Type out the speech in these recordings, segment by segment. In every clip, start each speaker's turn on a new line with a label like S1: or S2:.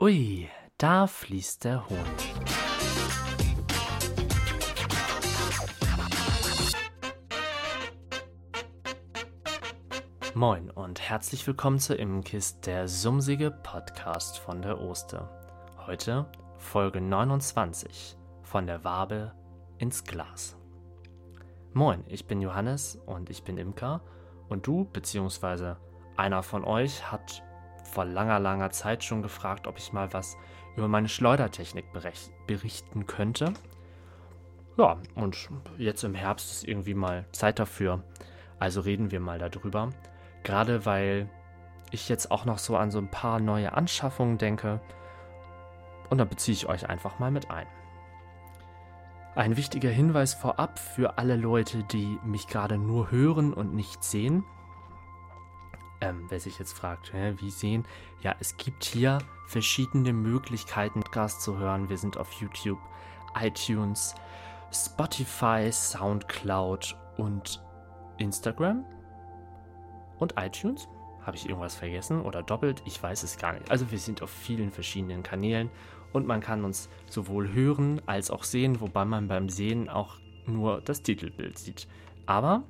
S1: Ui, da fließt der Hohn. Moin und herzlich willkommen zu Immenkist, der sumsige Podcast von der Oster. Heute Folge 29 von der Wabe ins Glas. Moin, ich bin Johannes und ich bin Imker und du bzw. einer von euch hat vor langer, langer Zeit schon gefragt, ob ich mal was über meine Schleudertechnik berichten könnte. Ja, und jetzt im Herbst ist irgendwie mal Zeit dafür. Also reden wir mal darüber. Gerade weil ich jetzt auch noch so an so ein paar neue Anschaffungen denke. Und da beziehe ich euch einfach mal mit ein. Ein wichtiger Hinweis vorab für alle Leute, die mich gerade nur hören und nicht sehen. Ähm, wer sich jetzt fragt, hä, wie sehen? Ja, es gibt hier verschiedene Möglichkeiten, Podcast zu hören. Wir sind auf YouTube, iTunes, Spotify, Soundcloud und Instagram und iTunes. Habe ich irgendwas vergessen oder doppelt? Ich weiß es gar nicht. Also wir sind auf vielen verschiedenen Kanälen und man kann uns sowohl hören als auch sehen, wobei man beim Sehen auch nur das Titelbild sieht. Aber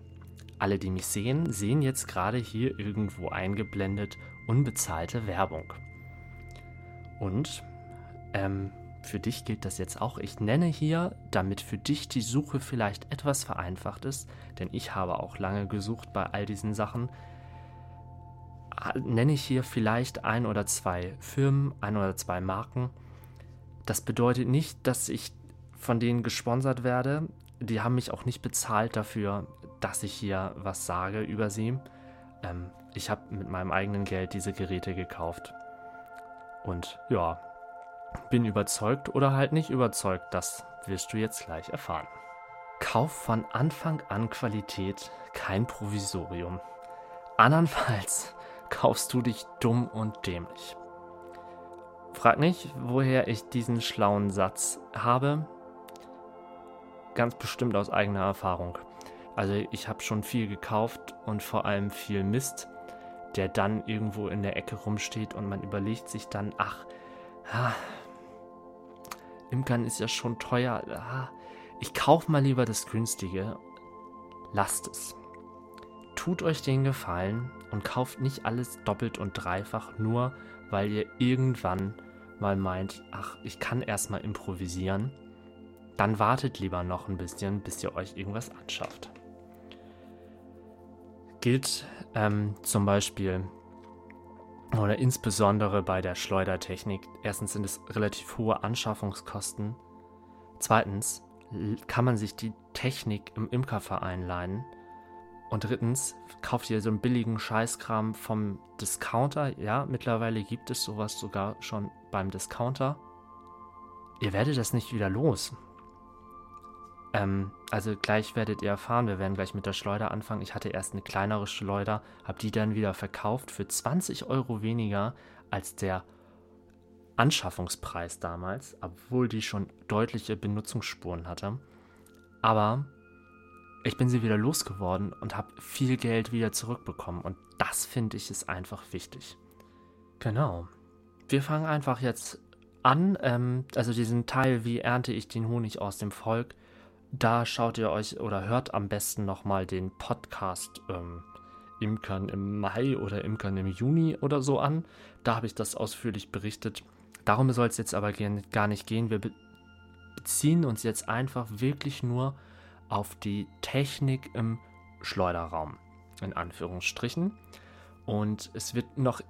S1: alle, die mich sehen, sehen jetzt gerade hier irgendwo eingeblendet unbezahlte Werbung. Und ähm, für dich gilt das jetzt auch. Ich nenne hier, damit für dich die Suche vielleicht etwas vereinfacht ist, denn ich habe auch lange gesucht bei all diesen Sachen, nenne ich hier vielleicht ein oder zwei Firmen, ein oder zwei Marken. Das bedeutet nicht, dass ich von denen gesponsert werde. Die haben mich auch nicht bezahlt dafür, dass ich hier was sage über sie. Ähm, ich habe mit meinem eigenen Geld diese Geräte gekauft. Und ja, bin überzeugt oder halt nicht überzeugt. Das wirst du jetzt gleich erfahren. Kauf von Anfang an Qualität, kein Provisorium. Andernfalls kaufst du dich dumm und dämlich. Frag nicht, woher ich diesen schlauen Satz habe. Ganz bestimmt aus eigener Erfahrung. Also ich habe schon viel gekauft und vor allem viel Mist, der dann irgendwo in der Ecke rumsteht und man überlegt sich dann, ach, ah, Imkern ist ja schon teuer. Ah, ich kaufe mal lieber das günstige. Lasst es. Tut euch den Gefallen und kauft nicht alles doppelt und dreifach, nur weil ihr irgendwann mal meint, ach, ich kann erstmal improvisieren. Dann wartet lieber noch ein bisschen, bis ihr euch irgendwas anschafft. Gilt ähm, zum Beispiel oder insbesondere bei der Schleudertechnik. Erstens sind es relativ hohe Anschaffungskosten. Zweitens kann man sich die Technik im Imkerverein leihen. Und drittens, kauft ihr so einen billigen Scheißkram vom Discounter. Ja, mittlerweile gibt es sowas sogar schon beim Discounter. Ihr werdet das nicht wieder los. Ähm, also gleich werdet ihr erfahren, wir werden gleich mit der Schleuder anfangen. Ich hatte erst eine kleinere Schleuder, habe die dann wieder verkauft für 20 Euro weniger als der Anschaffungspreis damals, obwohl die schon deutliche Benutzungsspuren hatte. Aber ich bin sie wieder losgeworden und habe viel Geld wieder zurückbekommen. Und das finde ich ist einfach wichtig. Genau. Wir fangen einfach jetzt an. Ähm, also diesen Teil, wie ernte ich den Honig aus dem Volk, da schaut ihr euch oder hört am besten nochmal den Podcast ähm, Imkern im Mai oder Imkern im Juni oder so an. Da habe ich das ausführlich berichtet. Darum soll es jetzt aber gar nicht gehen. Wir beziehen uns jetzt einfach wirklich nur auf die Technik im Schleuderraum, in Anführungsstrichen. Und es wird noch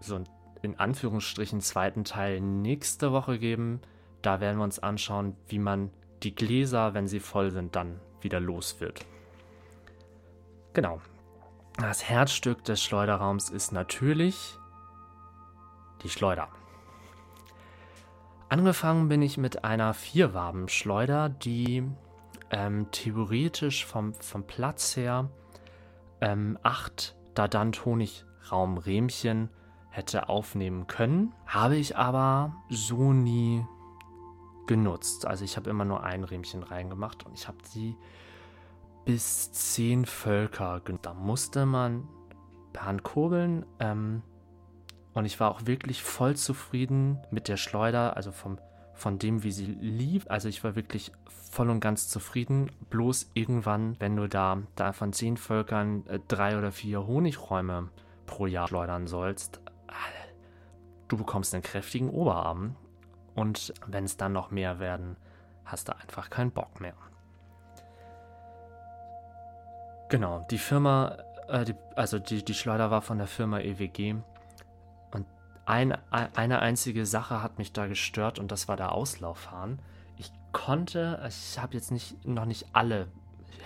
S1: so einen in Anführungsstrichen zweiten Teil nächste Woche geben. Da werden wir uns anschauen, wie man die Gläser, wenn sie voll sind, dann wieder los wird. Genau. Das Herzstück des Schleuderraums ist natürlich die Schleuder. Angefangen bin ich mit einer Vierwabenschleuder, die ähm, theoretisch vom, vom Platz her ähm, acht Dadant-Honigraumrähmchen hätte aufnehmen können. Habe ich aber so nie genutzt. Also ich habe immer nur ein Riemchen reingemacht und ich habe sie bis zehn Völker genutzt. Da musste man per Hand kurbeln ähm, Und ich war auch wirklich voll zufrieden mit der Schleuder, also vom, von dem, wie sie lief. Also ich war wirklich voll und ganz zufrieden. Bloß irgendwann, wenn du da, da von zehn Völkern äh, drei oder vier Honigräume pro Jahr schleudern sollst, äh, du bekommst einen kräftigen Oberarm. Und wenn es dann noch mehr werden, hast du einfach keinen Bock mehr. Genau, die Firma, äh, die, also die, die Schleuder war von der Firma EWG. Und ein, eine einzige Sache hat mich da gestört und das war der Auslaufhahn. Ich konnte, ich habe jetzt nicht, noch nicht alle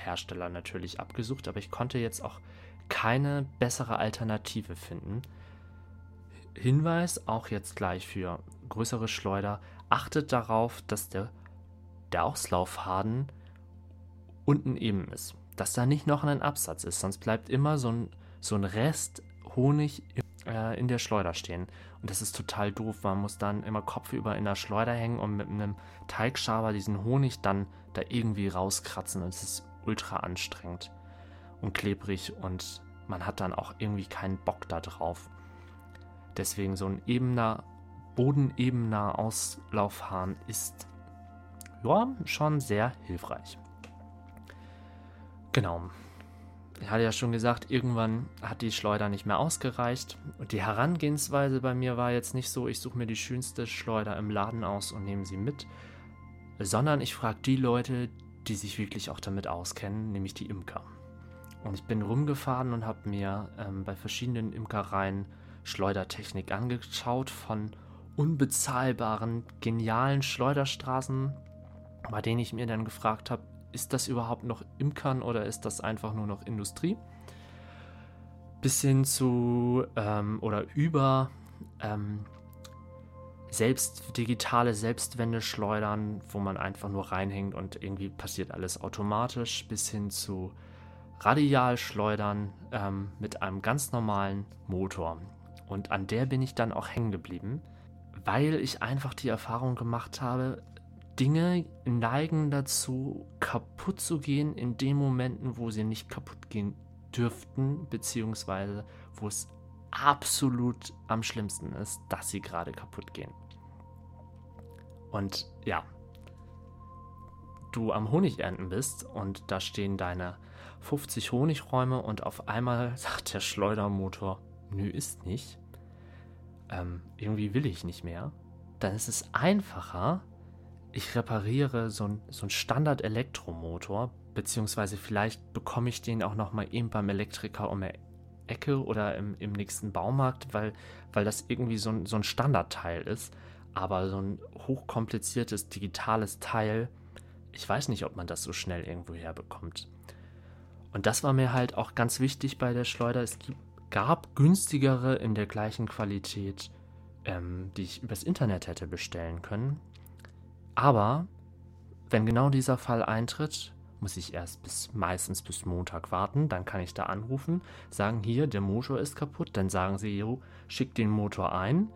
S1: Hersteller natürlich abgesucht, aber ich konnte jetzt auch keine bessere Alternative finden. Hinweis auch jetzt gleich für größere Schleuder, achtet darauf, dass der, der Auslauffaden unten eben ist. Dass da nicht noch ein Absatz ist, sonst bleibt immer so ein, so ein Rest Honig äh, in der Schleuder stehen. Und das ist total doof. Man muss dann immer kopfüber in der Schleuder hängen und mit einem Teigschaber diesen Honig dann da irgendwie rauskratzen. Und es ist ultra anstrengend und klebrig und man hat dann auch irgendwie keinen Bock da drauf. Deswegen so ein ebener, bodenebener Auslaufhahn ist ja schon sehr hilfreich. Genau. Ich hatte ja schon gesagt, irgendwann hat die Schleuder nicht mehr ausgereicht. Und die Herangehensweise bei mir war jetzt nicht so, ich suche mir die schönste Schleuder im Laden aus und nehme sie mit, sondern ich frage die Leute, die sich wirklich auch damit auskennen, nämlich die Imker. Und ich bin rumgefahren und habe mir ähm, bei verschiedenen Imkereien Schleudertechnik angeschaut von unbezahlbaren, genialen Schleuderstraßen, bei denen ich mir dann gefragt habe, ist das überhaupt noch Imkern oder ist das einfach nur noch Industrie? Bis hin zu ähm, oder über ähm, selbst digitale Selbstwendeschleudern, wo man einfach nur reinhängt und irgendwie passiert alles automatisch, bis hin zu Radialschleudern ähm, mit einem ganz normalen Motor. Und an der bin ich dann auch hängen geblieben, weil ich einfach die Erfahrung gemacht habe, Dinge neigen dazu, kaputt zu gehen in den Momenten, wo sie nicht kaputt gehen dürften, beziehungsweise wo es absolut am schlimmsten ist, dass sie gerade kaputt gehen. Und ja, du am Honigernten bist und da stehen deine 50 Honigräume und auf einmal sagt der Schleudermotor, nö, ist nicht. Ähm, irgendwie will ich nicht mehr. Dann ist es einfacher, ich repariere so einen so Standard-Elektromotor, beziehungsweise vielleicht bekomme ich den auch nochmal eben beim Elektriker um die Ecke oder im, im nächsten Baumarkt, weil, weil das irgendwie so ein, so ein Standardteil ist. Aber so ein hochkompliziertes digitales Teil, ich weiß nicht, ob man das so schnell irgendwo herbekommt. Und das war mir halt auch ganz wichtig bei der Schleuder. Es gab günstigere in der gleichen Qualität, ähm, die ich übers Internet hätte bestellen können. Aber wenn genau dieser Fall eintritt, muss ich erst bis meistens bis Montag warten. Dann kann ich da anrufen, sagen hier, der Motor ist kaputt. Dann sagen sie, jo, schick den Motor ein.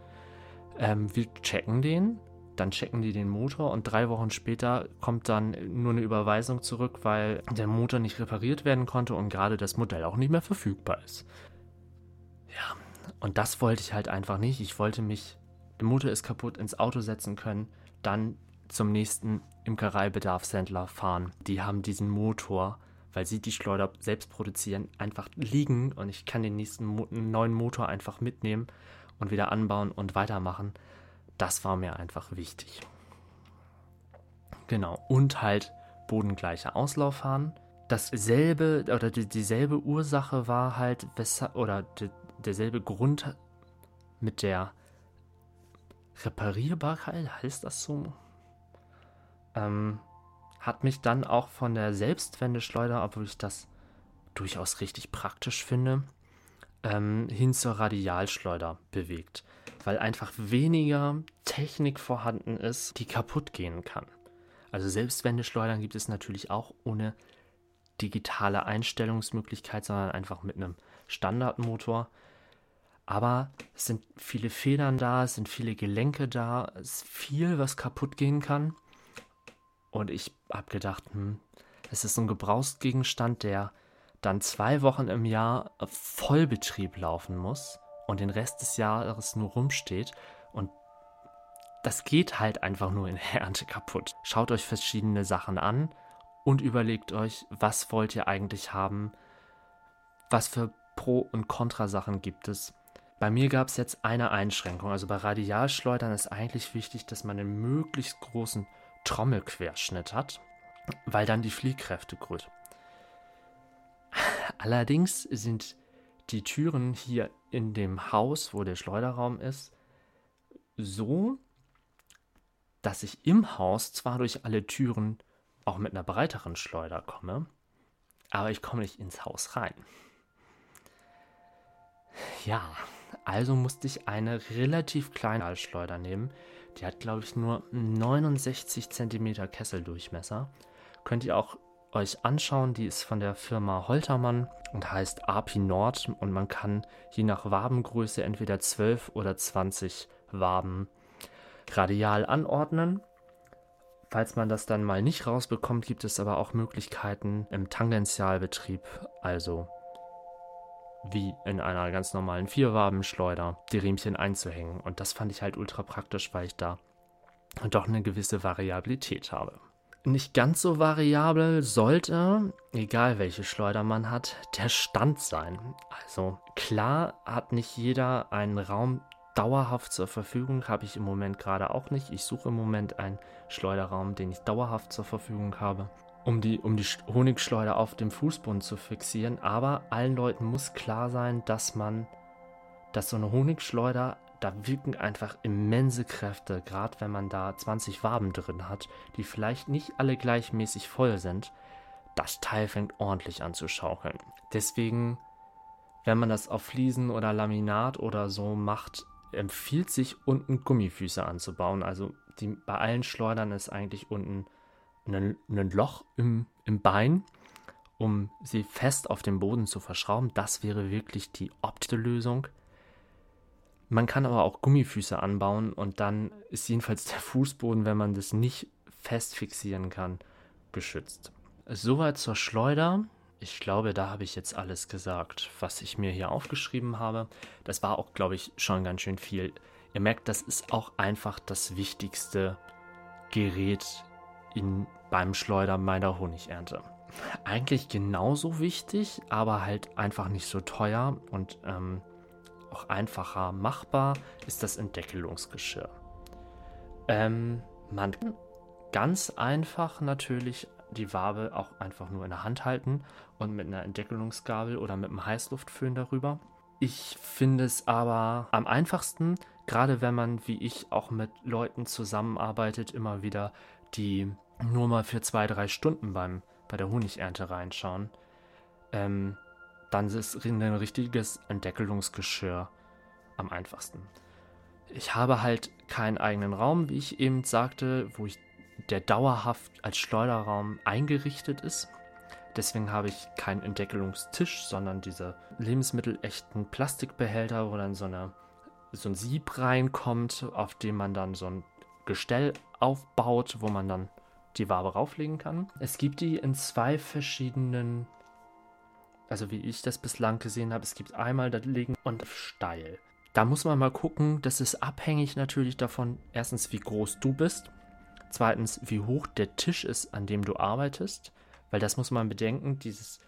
S1: Ähm, wir checken den. Dann checken die den Motor und drei Wochen später kommt dann nur eine Überweisung zurück, weil der Motor nicht repariert werden konnte und gerade das Modell auch nicht mehr verfügbar ist. Ja, und das wollte ich halt einfach nicht. Ich wollte mich, der Motor ist kaputt, ins Auto setzen können, dann zum nächsten Imkereibedarfshändler fahren. Die haben diesen Motor, weil sie die Schleuder selbst produzieren, einfach liegen und ich kann den nächsten Mo neuen Motor einfach mitnehmen und wieder anbauen und weitermachen. Das war mir einfach wichtig. Genau. Und halt bodengleiche Auslaufhahn. Dasselbe oder die, dieselbe Ursache war halt, oder die, derselbe Grund mit der Reparierbarkeit, heißt das so? ähm, hat mich dann auch von der Selbstwendeschleuder, obwohl ich das durchaus richtig praktisch finde, ähm, hin zur Radialschleuder bewegt, weil einfach weniger Technik vorhanden ist, die kaputt gehen kann. Also Selbstwendeschleudern gibt es natürlich auch ohne digitale Einstellungsmöglichkeit, sondern einfach mit einem Standardmotor. Aber es sind viele Federn da, es sind viele Gelenke da, es ist viel, was kaputt gehen kann. Und ich habe gedacht, hm, es ist so ein Gebrauchsgegenstand, der dann zwei Wochen im Jahr Vollbetrieb laufen muss. und den Rest des Jahres nur rumsteht und das geht halt einfach nur in der Ernte kaputt. Schaut euch verschiedene Sachen an und überlegt euch, was wollt ihr eigentlich haben, was für Pro- und Kontrasachen gibt es. Bei mir gab es jetzt eine Einschränkung. Also bei Radialschleudern ist eigentlich wichtig, dass man einen möglichst großen Trommelquerschnitt hat, weil dann die Fliehkräfte gut. Allerdings sind die Türen hier in dem Haus, wo der Schleuderraum ist, so, dass ich im Haus zwar durch alle Türen auch mit einer breiteren Schleuder komme, aber ich komme nicht ins Haus rein. Ja, also musste ich eine relativ kleine Schleuder nehmen. Die hat, glaube ich, nur 69 cm Kesseldurchmesser. Könnt ihr auch euch anschauen. Die ist von der Firma Holtermann und heißt API Nord. Und man kann je nach Wabengröße entweder 12 oder 20 Waben radial anordnen. Falls man das dann mal nicht rausbekommt, gibt es aber auch Möglichkeiten im Tangentialbetrieb, also wie in einer ganz normalen Vierwabenschleuder, die Riemchen einzuhängen. Und das fand ich halt ultra praktisch, weil ich da doch eine gewisse Variabilität habe. Nicht ganz so variabel sollte, egal welche Schleuder man hat, der Stand sein. Also klar hat nicht jeder einen Raum dauerhaft zur Verfügung habe ich im Moment gerade auch nicht. Ich suche im Moment einen Schleuderraum, den ich dauerhaft zur Verfügung habe, um die, um die Honigschleuder auf dem Fußboden zu fixieren. Aber allen Leuten muss klar sein, dass man, dass so eine Honigschleuder, da wirken einfach immense Kräfte, gerade wenn man da 20 Waben drin hat, die vielleicht nicht alle gleichmäßig voll sind. Das Teil fängt ordentlich an zu schaukeln. Deswegen wenn man das auf Fliesen oder Laminat oder so macht, empfiehlt sich unten Gummifüße anzubauen. Also die, bei allen Schleudern ist eigentlich unten ein, ein Loch im, im Bein, um sie fest auf dem Boden zu verschrauben. Das wäre wirklich die optische Lösung. Man kann aber auch Gummifüße anbauen und dann ist jedenfalls der Fußboden, wenn man das nicht fest fixieren kann, geschützt. Soweit zur Schleuder. Ich glaube, da habe ich jetzt alles gesagt, was ich mir hier aufgeschrieben habe. Das war auch, glaube ich, schon ganz schön viel. Ihr merkt, das ist auch einfach das wichtigste Gerät in, beim Schleudern meiner Honigernte. Eigentlich genauso wichtig, aber halt einfach nicht so teuer und ähm, auch einfacher machbar ist das Entdeckelungsgeschirr. Ähm, man kann ganz einfach natürlich die Wabe auch einfach nur in der Hand halten und mit einer Entdeckelungsgabel oder mit einem Heißluftföhn darüber. Ich finde es aber am einfachsten, gerade wenn man wie ich auch mit Leuten zusammenarbeitet, immer wieder die nur mal für zwei, drei Stunden beim, bei der Honigernte reinschauen. Ähm, dann ist ein richtiges Entdeckelungsgeschirr am einfachsten. Ich habe halt keinen eigenen Raum, wie ich eben sagte, wo ich der dauerhaft als Schleuderraum eingerichtet ist. Deswegen habe ich keinen Entdeckelungstisch, sondern diese lebensmittelechten Plastikbehälter, wo dann so, eine, so ein Sieb reinkommt, auf dem man dann so ein Gestell aufbaut, wo man dann die Wabe rauflegen kann. Es gibt die in zwei verschiedenen, also wie ich das bislang gesehen habe, es gibt einmal da liegen und steil. Da muss man mal gucken, das ist abhängig natürlich davon, erstens wie groß du bist Zweitens, wie hoch der Tisch ist, an dem du arbeitest, weil das muss man bedenken, dieses,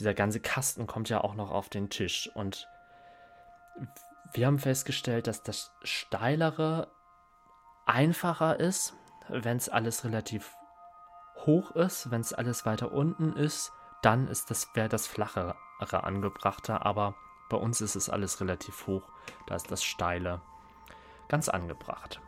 S1: dieser ganze Kasten kommt ja auch noch auf den Tisch. Und wir haben festgestellt, dass das steilere einfacher ist, wenn es alles relativ hoch ist, wenn es alles weiter unten ist, dann ist das wäre das flachere angebrachter, aber bei uns ist es alles relativ hoch, da ist das steile ganz angebracht.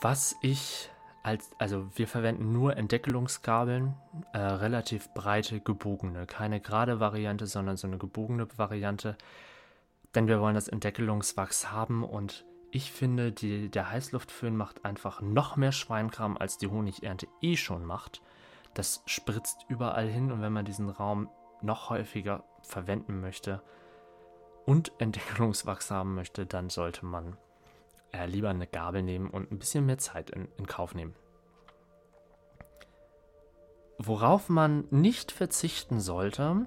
S1: Was ich als, also wir verwenden nur Entdeckelungsgabeln, äh, relativ breite, gebogene. Keine gerade Variante, sondern so eine gebogene Variante. Denn wir wollen das Entdeckelungswachs haben und ich finde, die, der Heißluftföhn macht einfach noch mehr Schweinkram, als die Honigernte eh schon macht. Das spritzt überall hin und wenn man diesen Raum noch häufiger verwenden möchte und Entdeckelungswachs haben möchte, dann sollte man äh, lieber eine Gabel nehmen und ein bisschen mehr Zeit in, in Kauf nehmen. Worauf man nicht verzichten sollte,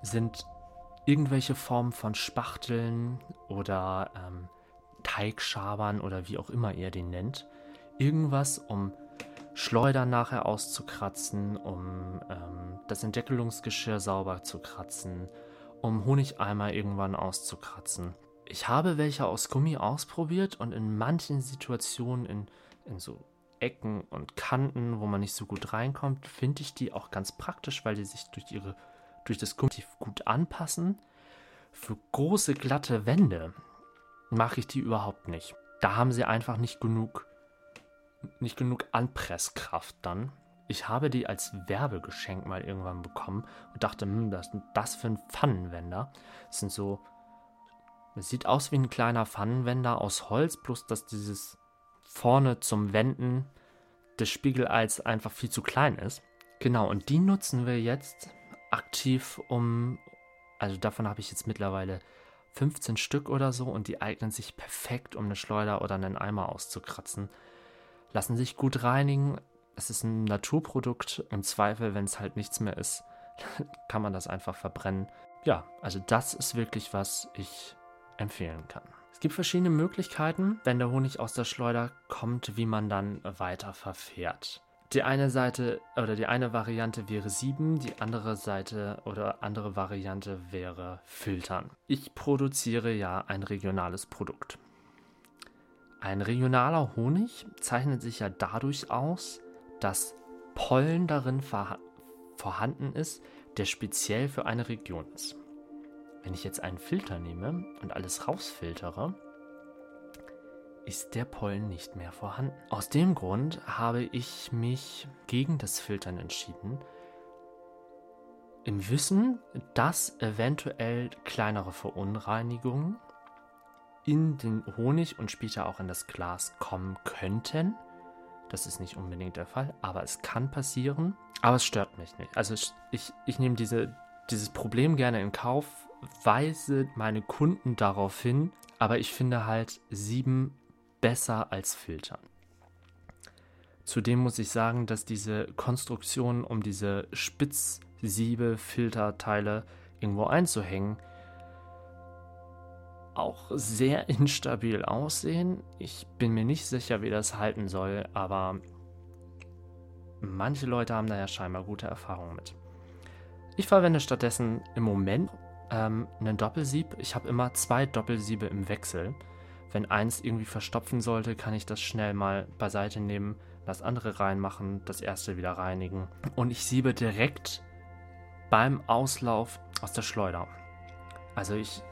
S1: sind irgendwelche Formen von Spachteln oder ähm, Teigschabern oder wie auch immer ihr den nennt. Irgendwas, um Schleudern nachher auszukratzen, um ähm, das Entdeckelungsgeschirr sauber zu kratzen, um Honigeimer irgendwann auszukratzen. Ich habe welche aus Gummi ausprobiert und in manchen Situationen, in, in so Ecken und Kanten, wo man nicht so gut reinkommt, finde ich die auch ganz praktisch, weil die sich durch, ihre, durch das Gummi gut anpassen. Für große, glatte Wände mache ich die überhaupt nicht. Da haben sie einfach nicht genug, nicht genug Anpresskraft dann. Ich habe die als Werbegeschenk mal irgendwann bekommen und dachte, hm, das ist das für ein Pfannenwender. Das sind so, es sieht aus wie ein kleiner Pfannenwender aus Holz, plus dass dieses vorne zum Wenden des Spiegeleis einfach viel zu klein ist. Genau, und die nutzen wir jetzt aktiv, um, also davon habe ich jetzt mittlerweile 15 Stück oder so und die eignen sich perfekt, um eine Schleuder oder einen Eimer auszukratzen. Lassen sich gut reinigen. Es ist ein Naturprodukt. Im Zweifel, wenn es halt nichts mehr ist, kann man das einfach verbrennen. Ja, also das ist wirklich, was ich empfehlen kann. Es gibt verschiedene Möglichkeiten, wenn der Honig aus der Schleuder kommt, wie man dann weiter verfährt. Die eine Seite oder die eine Variante wäre sieben, die andere Seite oder andere Variante wäre filtern. Ich produziere ja ein regionales Produkt. Ein regionaler Honig zeichnet sich ja dadurch aus, dass Pollen darin vorhanden ist, der speziell für eine Region ist. Wenn ich jetzt einen Filter nehme und alles rausfiltere, ist der Pollen nicht mehr vorhanden. Aus dem Grund habe ich mich gegen das Filtern entschieden, im Wissen, dass eventuell kleinere Verunreinigungen in den Honig und später auch in das Glas kommen könnten. Das ist nicht unbedingt der Fall, aber es kann passieren. Aber es stört mich nicht. Also ich, ich, nehme diese, dieses Problem gerne in Kauf, weise meine Kunden darauf hin, aber ich finde halt sieben besser als filtern. Zudem muss ich sagen, dass diese Konstruktion, um diese Spitzsiebe-Filterteile irgendwo einzuhängen, auch sehr instabil aussehen. Ich bin mir nicht sicher, wie das halten soll, aber manche Leute haben da ja scheinbar gute Erfahrungen mit. Ich verwende stattdessen im Moment ähm, einen Doppelsieb. Ich habe immer zwei Doppelsiebe im Wechsel. Wenn eins irgendwie verstopfen sollte, kann ich das schnell mal beiseite nehmen, das andere reinmachen, das erste wieder reinigen. Und ich siebe direkt beim Auslauf aus der Schleuder. Also ich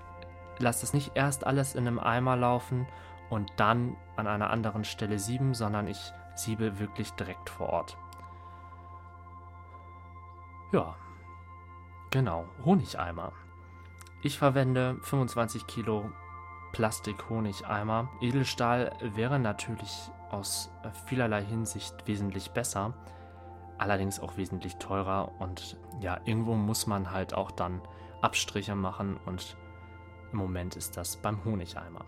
S1: lasse das nicht erst alles in einem Eimer laufen und dann an einer anderen Stelle sieben, sondern ich siebe wirklich direkt vor Ort. Ja, genau, Honigeimer. Ich verwende 25 Kilo Plastik-Honigeimer. Edelstahl wäre natürlich aus vielerlei Hinsicht wesentlich besser, allerdings auch wesentlich teurer und ja, irgendwo muss man halt auch dann Abstriche machen und im Moment ist das beim Honigeimer.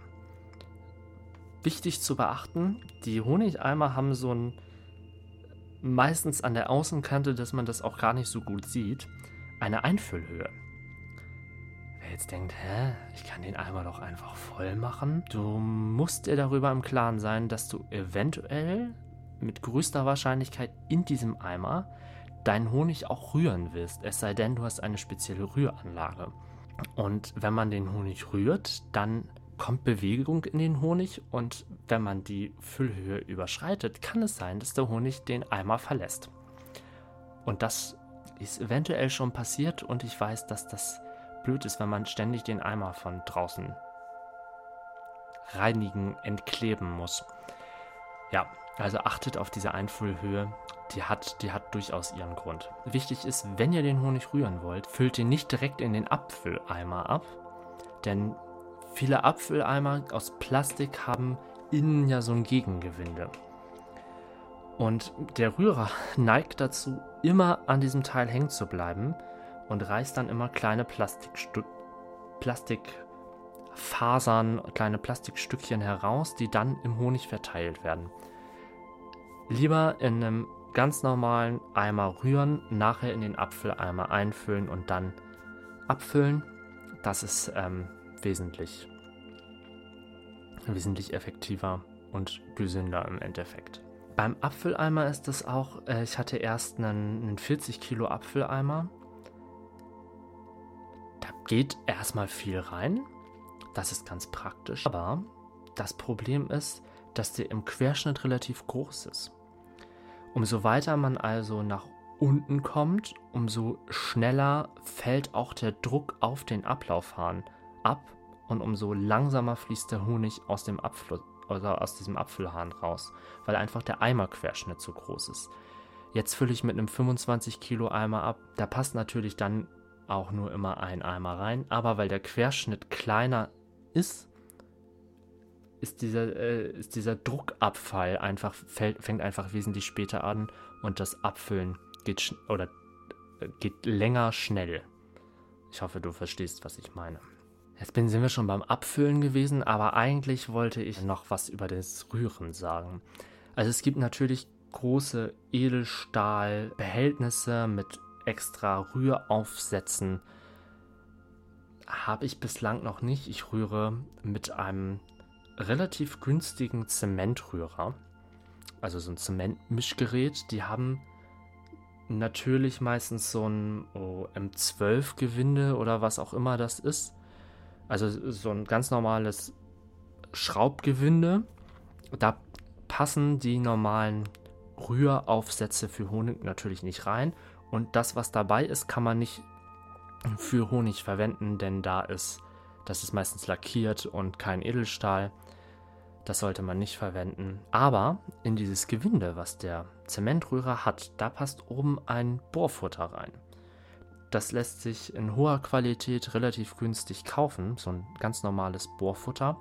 S1: Wichtig zu beachten, die Honigeimer haben so ein meistens an der Außenkante, dass man das auch gar nicht so gut sieht, eine Einfüllhöhe. Wer jetzt denkt, hä, ich kann den Eimer doch einfach voll machen. Du musst dir darüber im Klaren sein, dass du eventuell mit größter Wahrscheinlichkeit in diesem Eimer deinen Honig auch rühren willst. Es sei denn, du hast eine spezielle Rühranlage. Und wenn man den Honig rührt, dann kommt Bewegung in den Honig und wenn man die Füllhöhe überschreitet, kann es sein, dass der Honig den Eimer verlässt. Und das ist eventuell schon passiert und ich weiß, dass das blöd ist, wenn man ständig den Eimer von draußen reinigen, entkleben muss. Ja, also achtet auf diese Einfüllhöhe. Die hat, die hat durchaus ihren Grund. Wichtig ist, wenn ihr den Honig rühren wollt, füllt ihn nicht direkt in den Abfülleimer ab, denn viele Abfülleimer aus Plastik haben innen ja so ein Gegengewinde. Und der Rührer neigt dazu, immer an diesem Teil hängen zu bleiben und reißt dann immer kleine Plastikstu Plastikfasern, kleine Plastikstückchen heraus, die dann im Honig verteilt werden. Lieber in einem ganz normalen Eimer rühren, nachher in den Apfeleimer einfüllen und dann abfüllen. Das ist ähm, wesentlich wesentlich effektiver und gesünder im Endeffekt. Beim Apfeleimer ist das auch, äh, ich hatte erst einen, einen 40 Kilo Apfeleimer. Geht erstmal viel rein. Das ist ganz praktisch. Aber das Problem ist, dass der im Querschnitt relativ groß ist. Umso weiter man also nach unten kommt, umso schneller fällt auch der Druck auf den Ablaufhahn ab und umso langsamer fließt der Honig aus dem Abfluss oder aus diesem Apfelhahn raus, weil einfach der Eimerquerschnitt zu groß ist. Jetzt fülle ich mit einem 25 Kilo Eimer ab. Da passt natürlich dann auch nur immer ein Eimer rein, aber weil der Querschnitt kleiner ist, ist dieser, äh, ist dieser Druckabfall einfach, fällt, fängt einfach wesentlich später an und das Abfüllen geht oder äh, geht länger schnell. Ich hoffe, du verstehst, was ich meine. Jetzt bin, sind wir schon beim Abfüllen gewesen, aber eigentlich wollte ich noch was über das Rühren sagen. Also es gibt natürlich große Edelstahlbehältnisse mit extra Rühraufsätzen. Habe ich bislang noch nicht. Ich rühre mit einem relativ günstigen Zementrührer. Also so ein Zementmischgerät. Die haben natürlich meistens so ein oh, M12-Gewinde oder was auch immer das ist. Also so ein ganz normales Schraubgewinde. Da passen die normalen Rühraufsätze für Honig natürlich nicht rein. Und das, was dabei ist, kann man nicht für Honig verwenden, denn da ist, das ist meistens lackiert und kein Edelstahl. Das sollte man nicht verwenden. Aber in dieses Gewinde, was der Zementrührer hat, da passt oben ein Bohrfutter rein. Das lässt sich in hoher Qualität relativ günstig kaufen, so ein ganz normales Bohrfutter.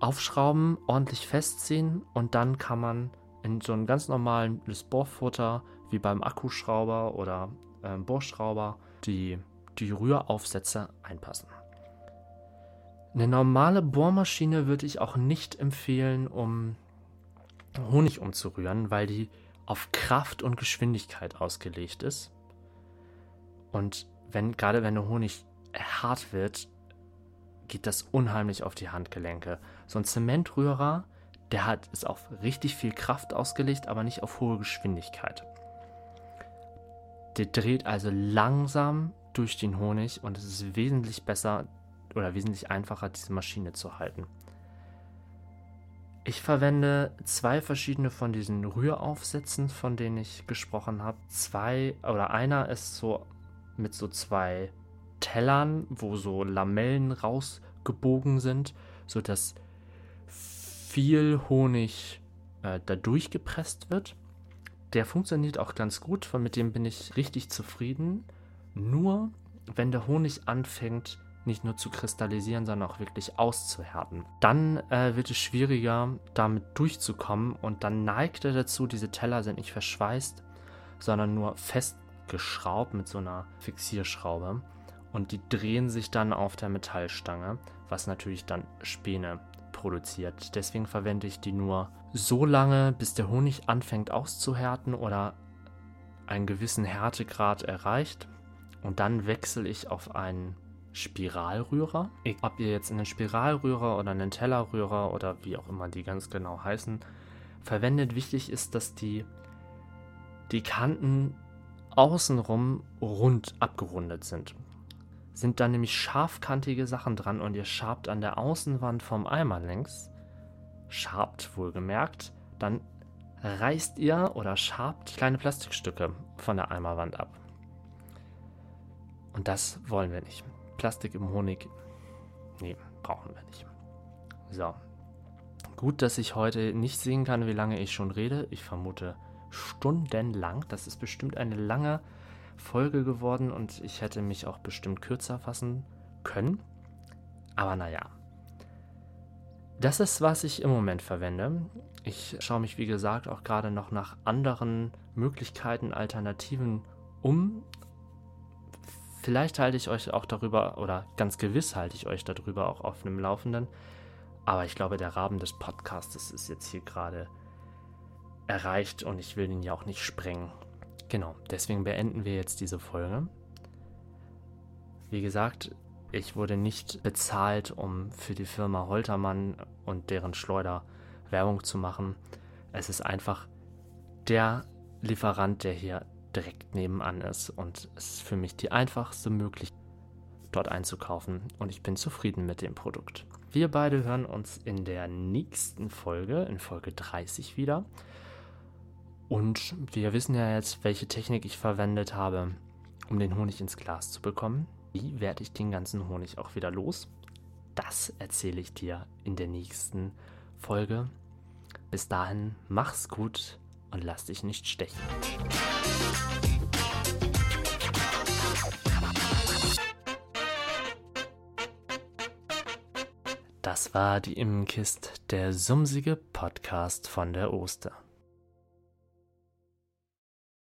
S1: Aufschrauben, ordentlich festziehen und dann kann man in so ein ganz normales Bohrfutter wie beim Akkuschrauber oder äh, Bohrschrauber die, die Rühraufsätze einpassen. Eine normale Bohrmaschine würde ich auch nicht empfehlen, um Honig umzurühren, weil die auf Kraft und Geschwindigkeit ausgelegt ist. Und wenn, gerade wenn der Honig hart wird, geht das unheimlich auf die Handgelenke. So ein Zementrührer, der hat, ist auf richtig viel Kraft ausgelegt, aber nicht auf hohe Geschwindigkeit. Der dreht also langsam durch den Honig und es ist wesentlich besser oder wesentlich einfacher, diese Maschine zu halten. Ich verwende zwei verschiedene von diesen Rühraufsätzen, von denen ich gesprochen habe. Zwei oder einer ist so mit so zwei Tellern, wo so Lamellen rausgebogen sind, sodass viel Honig äh, da durchgepresst wird. Der funktioniert auch ganz gut, mit dem bin ich richtig zufrieden. Nur wenn der Honig anfängt, nicht nur zu kristallisieren, sondern auch wirklich auszuhärten. Dann äh, wird es schwieriger, damit durchzukommen und dann neigt er dazu, diese Teller sind nicht verschweißt, sondern nur festgeschraubt mit so einer Fixierschraube und die drehen sich dann auf der Metallstange, was natürlich dann Späne produziert. Deswegen verwende ich die nur so lange, bis der Honig anfängt auszuhärten oder einen gewissen Härtegrad erreicht. Und dann wechsle ich auf einen Spiralrührer. Ob ihr jetzt einen Spiralrührer oder einen Tellerrührer oder wie auch immer die ganz genau heißen, verwendet. Wichtig ist, dass die, die Kanten außenrum rund abgerundet sind. Sind da nämlich scharfkantige Sachen dran und ihr schabt an der Außenwand vom Eimer längs, schabt wohlgemerkt, dann reißt ihr oder schabt kleine Plastikstücke von der Eimerwand ab. Und das wollen wir nicht. Plastik im Honig. Nee, brauchen wir nicht. So. Gut, dass ich heute nicht sehen kann, wie lange ich schon rede. Ich vermute stundenlang. Das ist bestimmt eine lange Folge geworden und ich hätte mich auch bestimmt kürzer fassen können. Aber naja. Das ist, was ich im Moment verwende. Ich schaue mich, wie gesagt, auch gerade noch nach anderen Möglichkeiten, Alternativen um. Vielleicht halte ich euch auch darüber, oder ganz gewiss halte ich euch darüber auch auf einem Laufenden. Aber ich glaube, der Rahmen des Podcasts ist jetzt hier gerade erreicht und ich will ihn ja auch nicht sprengen. Genau, deswegen beenden wir jetzt diese Folge. Wie gesagt, Ich wurde nicht bezahlt, um für die Firma Holtermann und deren Schleuder Werbung zu machen. Es ist einfach der Lieferant, der hier direkt nebenan ist und es ist für mich die einfachste Möglichkeit, dort einzukaufen und ich bin zufrieden mit dem Produkt. Wir beide hören uns in der nächsten Folge, in Folge 30 wieder. Und wir wissen ja jetzt, welche Technik ich verwendet habe, um den Honig ins Glas zu bekommen. Wie werde ich den ganzen Honig auch wieder los? Das erzähle ich dir in der nächsten Folge. Bis dahin, mach's gut und lass dich nicht stechen. Das war die Immenkist, der sumsige Podcast von der Oster.